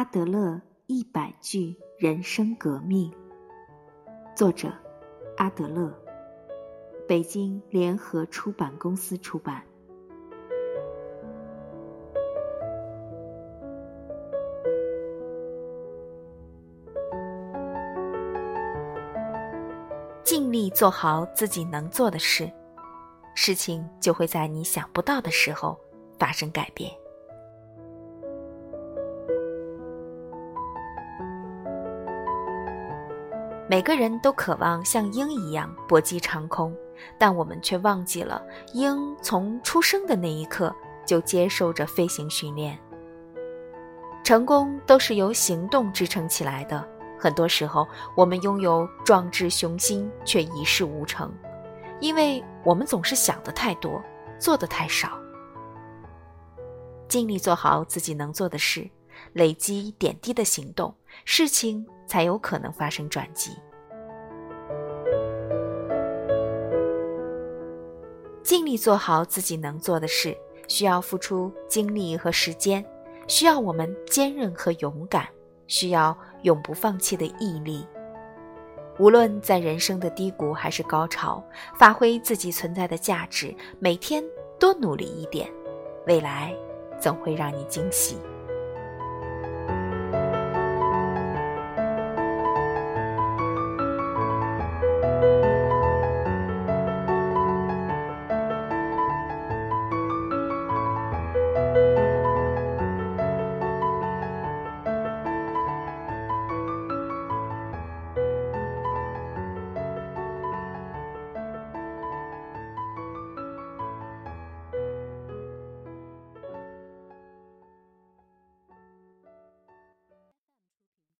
阿德勒一百句人生革命，作者阿德勒，北京联合出版公司出版。尽力做好自己能做的事，事情就会在你想不到的时候发生改变。每个人都渴望像鹰一样搏击长空，但我们却忘记了，鹰从出生的那一刻就接受着飞行训练。成功都是由行动支撑起来的。很多时候，我们拥有壮志雄心，却一事无成，因为我们总是想的太多，做的太少。尽力做好自己能做的事，累积点滴的行动，事情。才有可能发生转机。尽力做好自己能做的事，需要付出精力和时间，需要我们坚韧和勇敢，需要永不放弃的毅力。无论在人生的低谷还是高潮，发挥自己存在的价值，每天多努力一点，未来总会让你惊喜。